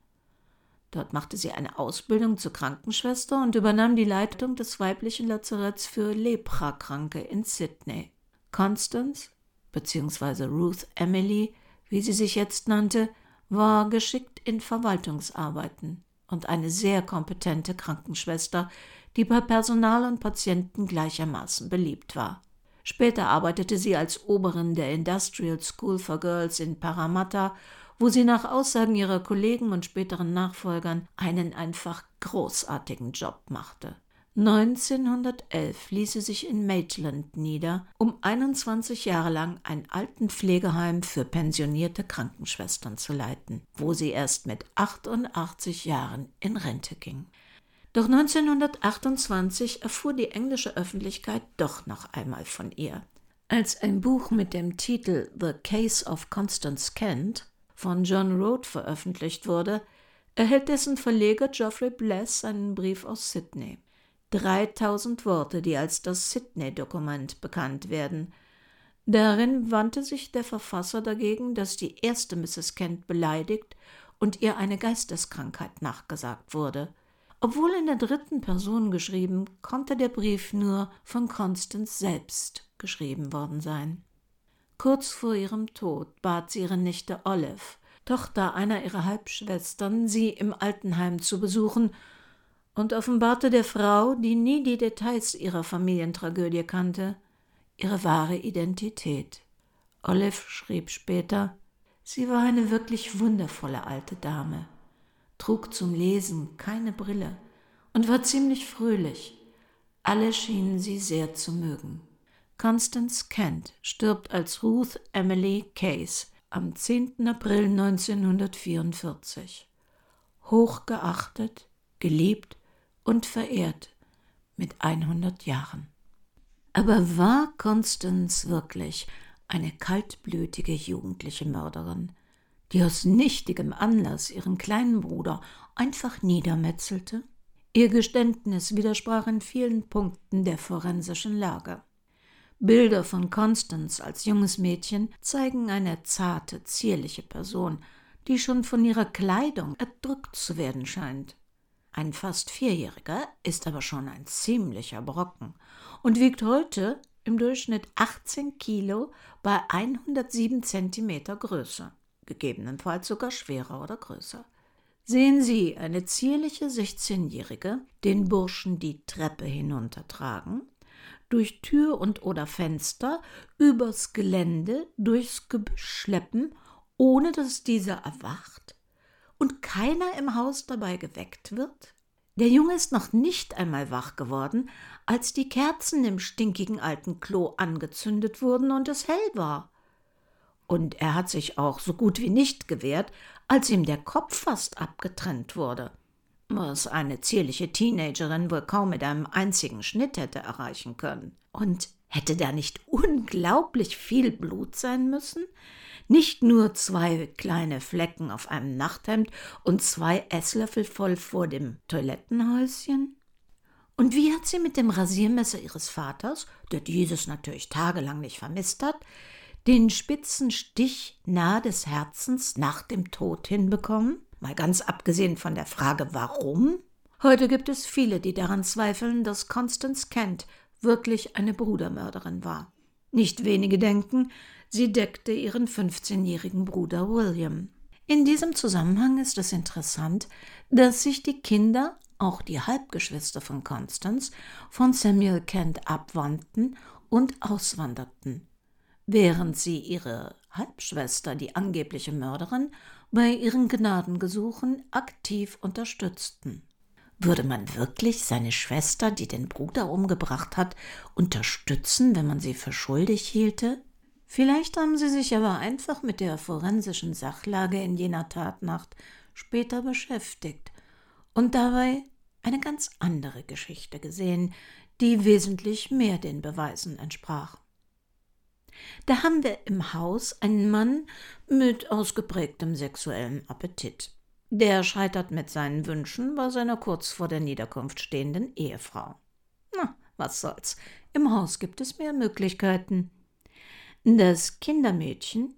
Dort machte sie eine Ausbildung zur Krankenschwester und übernahm die Leitung des weiblichen Lazaretts für Leprakranke in Sydney. Constance bzw. Ruth Emily, wie sie sich jetzt nannte, war geschickt in Verwaltungsarbeiten und eine sehr kompetente Krankenschwester, die bei Personal und Patienten gleichermaßen beliebt war. Später arbeitete sie als Oberin der Industrial School for Girls in Parramatta, wo sie nach Aussagen ihrer Kollegen und späteren Nachfolgern einen einfach großartigen Job machte. 1911 ließ sie sich in Maitland nieder, um 21 Jahre lang ein Altenpflegeheim für pensionierte Krankenschwestern zu leiten, wo sie erst mit 88 Jahren in Rente ging. Doch 1928 erfuhr die englische Öffentlichkeit doch noch einmal von ihr. Als ein Buch mit dem Titel The Case of Constance Kent von John Road veröffentlicht wurde, erhält dessen Verleger Geoffrey Bless einen Brief aus Sydney. 3000 Worte, die als das Sydney-Dokument bekannt werden. Darin wandte sich der Verfasser dagegen, dass die erste Mrs. Kent beleidigt und ihr eine Geisteskrankheit nachgesagt wurde – obwohl in der dritten Person geschrieben, konnte der Brief nur von Constance selbst geschrieben worden sein. Kurz vor ihrem Tod bat sie ihre Nichte Olive, Tochter einer ihrer Halbschwestern, sie im Altenheim zu besuchen und offenbarte der Frau, die nie die Details ihrer Familientragödie kannte, ihre wahre Identität. Olive schrieb später, sie war eine wirklich wundervolle alte Dame trug zum Lesen keine Brille und war ziemlich fröhlich. Alle schienen sie sehr zu mögen. Constance Kent stirbt als Ruth Emily Case am 10. April 1944. Hochgeachtet, geliebt und verehrt mit 100 Jahren. Aber war Constance wirklich eine kaltblütige jugendliche Mörderin? die aus nichtigem Anlass ihren kleinen Bruder einfach niedermetzelte? Ihr Geständnis widersprach in vielen Punkten der forensischen Lage. Bilder von Constance als junges Mädchen zeigen eine zarte, zierliche Person, die schon von ihrer Kleidung erdrückt zu werden scheint. Ein fast Vierjähriger ist aber schon ein ziemlicher Brocken und wiegt heute im Durchschnitt 18 Kilo bei 107 Zentimeter Größe gegebenenfalls sogar schwerer oder größer. Sehen Sie eine zierliche 16-Jährige den Burschen die Treppe hinuntertragen, durch Tür und oder Fenster, übers Gelände, durchs Gebüsch schleppen, ohne dass dieser erwacht und keiner im Haus dabei geweckt wird? Der Junge ist noch nicht einmal wach geworden, als die Kerzen im stinkigen alten Klo angezündet wurden und es hell war. Und er hat sich auch so gut wie nicht gewehrt, als ihm der Kopf fast abgetrennt wurde, was eine zierliche Teenagerin wohl kaum mit einem einzigen Schnitt hätte erreichen können. Und Hätte da nicht unglaublich viel Blut sein müssen? Nicht nur zwei kleine Flecken auf einem Nachthemd und zwei Esslöffel voll vor dem Toilettenhäuschen? Und wie hat sie mit dem Rasiermesser ihres Vaters, der dieses natürlich tagelang nicht vermisst hat, den spitzen Stich nahe des Herzens nach dem Tod hinbekommen? Mal ganz abgesehen von der Frage, warum? Heute gibt es viele, die daran zweifeln, dass Constance Kent wirklich eine Brudermörderin war. Nicht wenige denken, sie deckte ihren 15-jährigen Bruder William. In diesem Zusammenhang ist es interessant, dass sich die Kinder, auch die Halbgeschwister von Constance, von Samuel Kent abwandten und auswanderten, während sie ihre Halbschwester, die angebliche Mörderin, bei ihren Gnadengesuchen aktiv unterstützten. Würde man wirklich seine Schwester, die den Bruder umgebracht hat, unterstützen, wenn man sie für schuldig hielte? Vielleicht haben sie sich aber einfach mit der forensischen Sachlage in jener Tatnacht später beschäftigt und dabei eine ganz andere Geschichte gesehen, die wesentlich mehr den Beweisen entsprach. Da haben wir im Haus einen Mann mit ausgeprägtem sexuellem Appetit. Der scheitert mit seinen Wünschen bei seiner kurz vor der Niederkunft stehenden Ehefrau. Na, was soll's. Im Haus gibt es mehr Möglichkeiten. Das Kindermädchen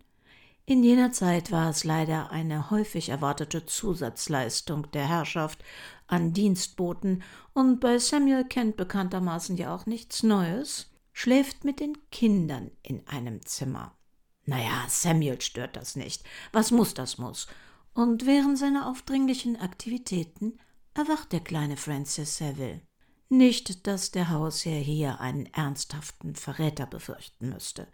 in jener Zeit war es leider eine häufig erwartete Zusatzleistung der Herrschaft an Dienstboten und bei Samuel Kent bekanntermaßen ja auch nichts Neues, schläft mit den Kindern in einem Zimmer. Naja, Samuel stört das nicht. Was muss, das muss und während seiner aufdringlichen Aktivitäten erwacht der kleine Francis Saville. Nicht, dass der Hausherr hier einen ernsthaften Verräter befürchten müsste.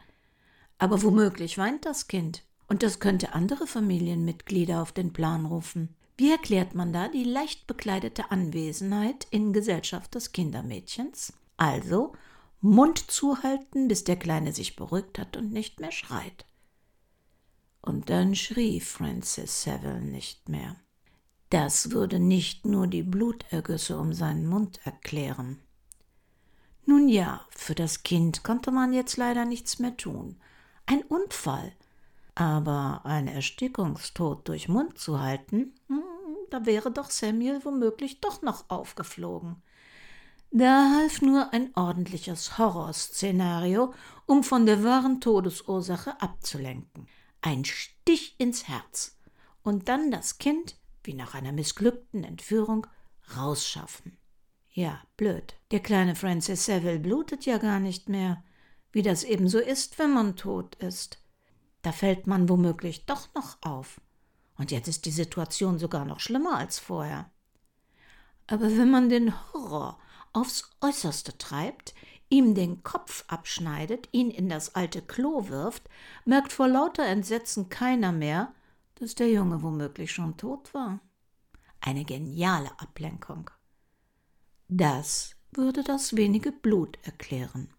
Aber womöglich weint das Kind, und das könnte andere Familienmitglieder auf den Plan rufen. Wie erklärt man da die leicht bekleidete Anwesenheit in Gesellschaft des Kindermädchens? Also Mund zuhalten, bis der Kleine sich beruhigt hat und nicht mehr schreit. Und dann schrie Francis Saville nicht mehr. Das würde nicht nur die Blutergüsse um seinen Mund erklären. Nun ja, für das Kind konnte man jetzt leider nichts mehr tun. Ein Unfall. Aber ein Erstickungstod durch Mund zu halten, hm, da wäre doch Samuel womöglich doch noch aufgeflogen. Da half nur ein ordentliches Horrorszenario, um von der wahren Todesursache abzulenken ein Stich ins Herz und dann das Kind, wie nach einer missglückten Entführung, rausschaffen. Ja, blöd. Der kleine Francis Saville blutet ja gar nicht mehr, wie das eben so ist, wenn man tot ist. Da fällt man womöglich doch noch auf. Und jetzt ist die Situation sogar noch schlimmer als vorher. Aber wenn man den Horror aufs Äußerste treibt, ihm den Kopf abschneidet, ihn in das alte Klo wirft, merkt vor lauter Entsetzen keiner mehr, dass der Junge womöglich schon tot war. Eine geniale Ablenkung. Das würde das wenige Blut erklären.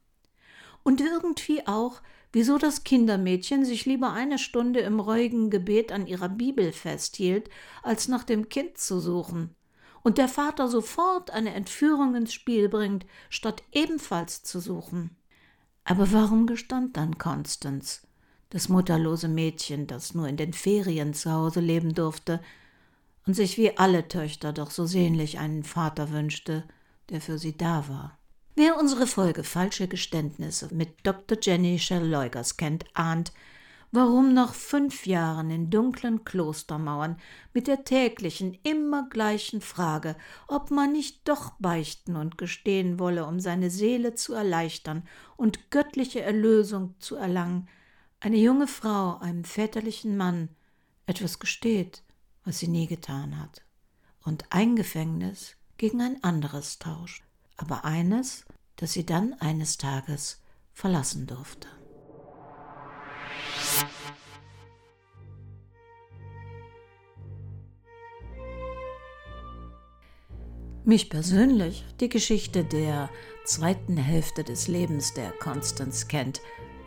Und irgendwie auch, wieso das Kindermädchen sich lieber eine Stunde im reuigen Gebet an ihrer Bibel festhielt, als nach dem Kind zu suchen und der Vater sofort eine Entführung ins Spiel bringt, statt ebenfalls zu suchen. Aber warum gestand dann Constance, das mutterlose Mädchen, das nur in den Ferien zu Hause leben durfte und sich wie alle Töchter doch so sehnlich einen Vater wünschte, der für sie da war? Wer unsere Folge Falsche Geständnisse mit Dr. Jenny Shell Leugers kennt, ahnt, warum nach fünf Jahren in dunklen Klostermauern mit der täglichen, immer gleichen Frage, ob man nicht doch beichten und gestehen wolle, um seine Seele zu erleichtern und göttliche Erlösung zu erlangen, eine junge Frau einem väterlichen Mann etwas gesteht, was sie nie getan hat, und ein Gefängnis gegen ein anderes tauscht, aber eines, das sie dann eines Tages verlassen durfte. Mich persönlich die Geschichte der zweiten Hälfte des Lebens der Constance Kent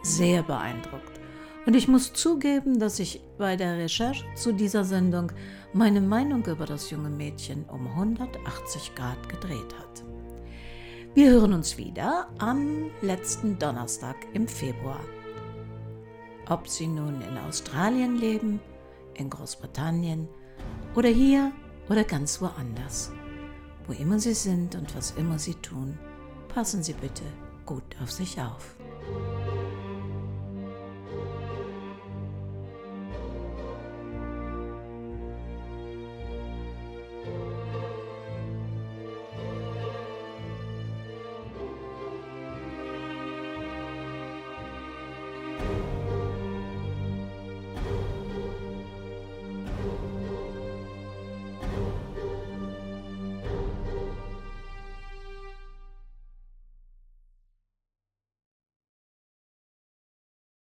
sehr beeindruckt. Und ich muss zugeben, dass ich bei der Recherche zu dieser Sendung meine Meinung über das junge Mädchen um 180 Grad gedreht hat. Wir hören uns wieder am letzten Donnerstag im Februar. Ob Sie nun in Australien leben, in Großbritannien oder hier oder ganz woanders. Wo immer Sie sind und was immer Sie tun, passen Sie bitte gut auf sich auf.